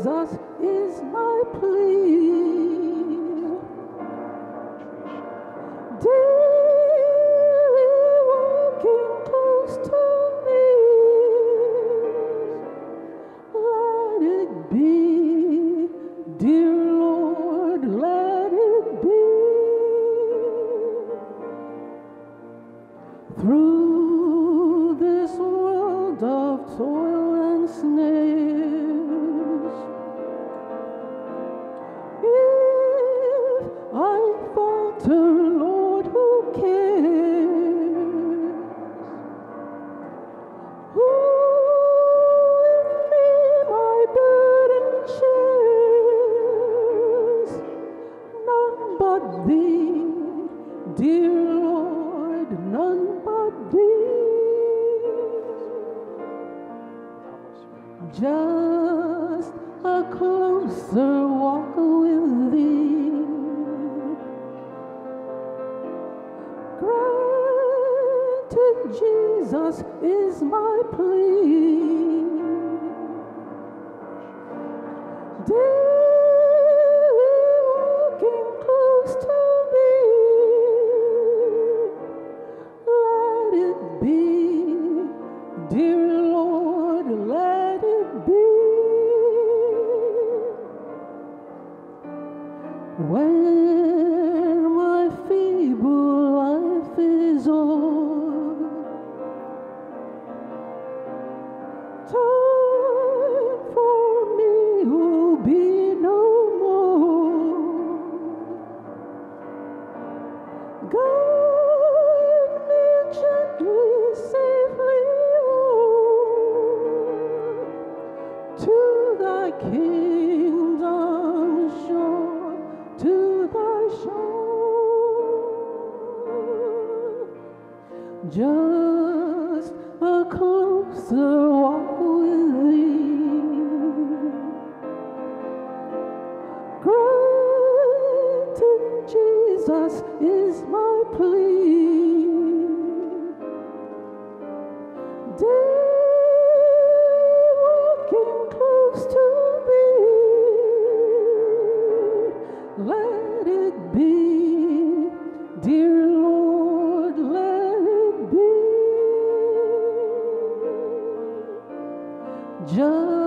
Jesus is my plea. Dear Lord, none but thee. Just a closer walk with thee. Granted, Jesus is my plea. Dear When my feeble life is old, time for me will be no more. Guide me gently, safely, to thy kingdom. just a closer just